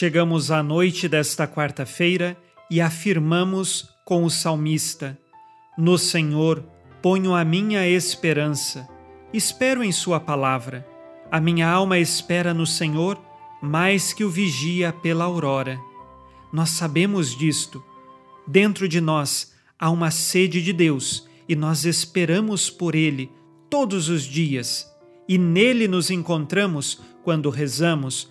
Chegamos à noite desta quarta-feira e afirmamos com o salmista: No Senhor ponho a minha esperança, espero em Sua palavra. A minha alma espera no Senhor mais que o vigia pela aurora. Nós sabemos disto. Dentro de nós há uma sede de Deus e nós esperamos por Ele todos os dias. E nele nos encontramos quando rezamos,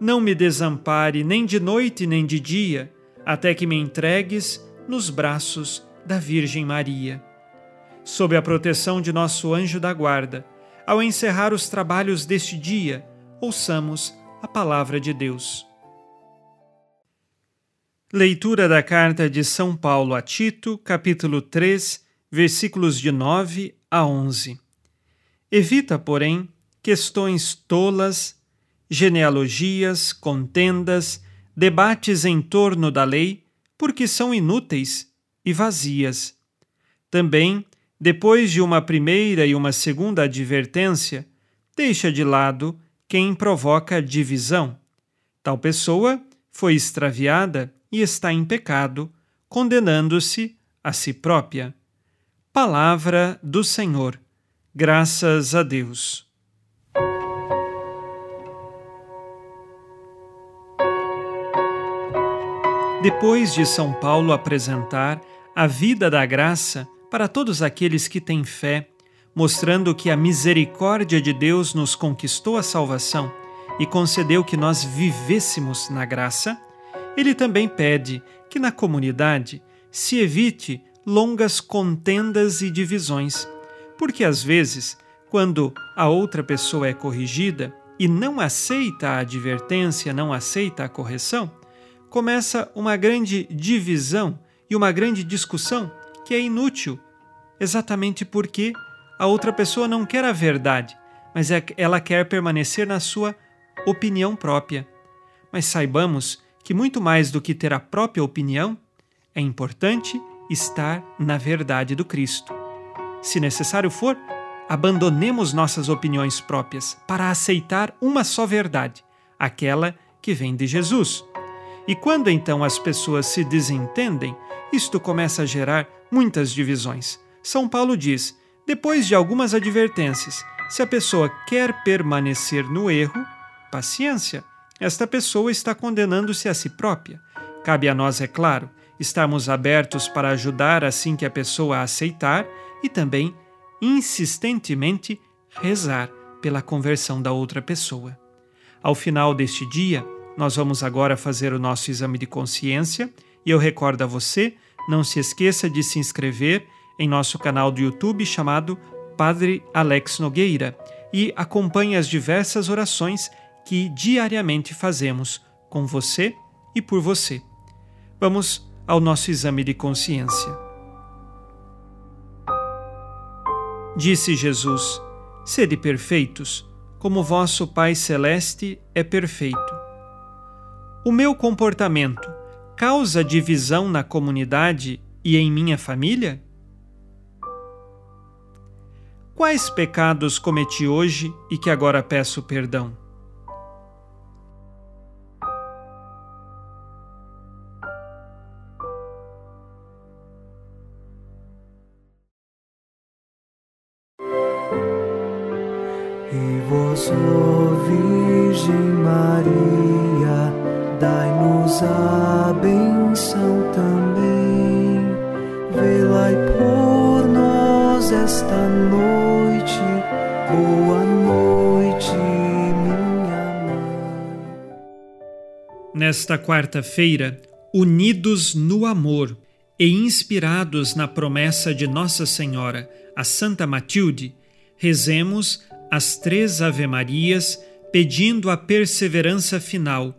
não me desampare nem de noite nem de dia, até que me entregues nos braços da Virgem Maria. Sob a proteção de nosso anjo da guarda, ao encerrar os trabalhos deste dia, ouçamos a palavra de Deus. Leitura da carta de São Paulo a Tito, capítulo 3, versículos de 9 a 11. Evita, porém, questões tolas, genealogias, contendas, debates em torno da lei, porque são inúteis e vazias. Também depois de uma primeira e uma segunda advertência, deixa de lado quem provoca divisão. Tal pessoa foi extraviada e está em pecado, condenando-se a si própria. Palavra do Senhor. Graças a Deus. Depois de São Paulo apresentar a vida da graça, para todos aqueles que têm fé, mostrando que a misericórdia de Deus nos conquistou a salvação e concedeu que nós vivêssemos na graça, ele também pede que na comunidade se evite longas contendas e divisões, porque às vezes, quando a outra pessoa é corrigida e não aceita a advertência, não aceita a correção, começa uma grande divisão e uma grande discussão que é inútil, exatamente porque a outra pessoa não quer a verdade, mas é, ela quer permanecer na sua opinião própria. Mas saibamos que muito mais do que ter a própria opinião, é importante estar na verdade do Cristo. Se necessário for, abandonemos nossas opiniões próprias para aceitar uma só verdade, aquela que vem de Jesus. E quando então as pessoas se desentendem, isto começa a gerar muitas divisões. São Paulo diz: depois de algumas advertências, se a pessoa quer permanecer no erro, paciência. Esta pessoa está condenando-se a si própria. Cabe a nós, é claro, estarmos abertos para ajudar assim que a pessoa aceitar e também, insistentemente, rezar pela conversão da outra pessoa. Ao final deste dia, nós vamos agora fazer o nosso exame de consciência e eu recordo a você não se esqueça de se inscrever em nosso canal do YouTube chamado Padre Alex Nogueira e acompanhe as diversas orações que diariamente fazemos com você e por você. Vamos ao nosso exame de consciência. Disse Jesus: Sede perfeitos, como vosso Pai Celeste é perfeito. O meu comportamento causa divisão na comunidade e em minha família? Quais pecados cometi hoje e que agora peço perdão? E vós, Virgem Maria, dai-nos a benção também, vê-la por nós esta noite. Boa noite, minha mãe. Nesta quarta-feira, unidos no amor e inspirados na promessa de Nossa Senhora, a Santa Matilde, rezemos as três Ave-Marias pedindo a perseverança final